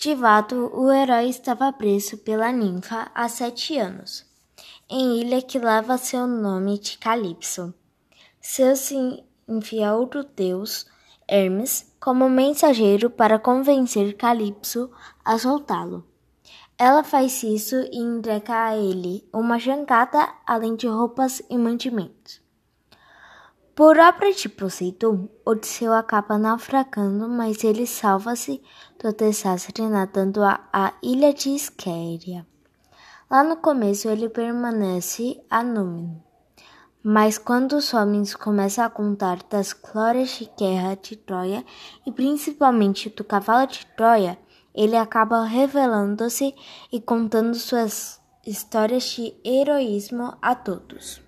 De fato, o herói estava preso pela ninfa há sete anos, em ilha que leva seu nome de Calypso. Seu enviou do deus Hermes como mensageiro para convencer Calypso a soltá-lo. Ela faz isso e entrega a ele uma jangada, além de roupas e mantimentos. Por obra de Poseidon, Odisseu acaba naufragando, mas ele salva-se do desastre nadando à ilha de Esquéria. Lá no começo ele permanece anônimo, mas quando os homens começam a contar das glórias de guerra de Troia e principalmente do cavalo de Troia, ele acaba revelando-se e contando suas histórias de heroísmo a todos.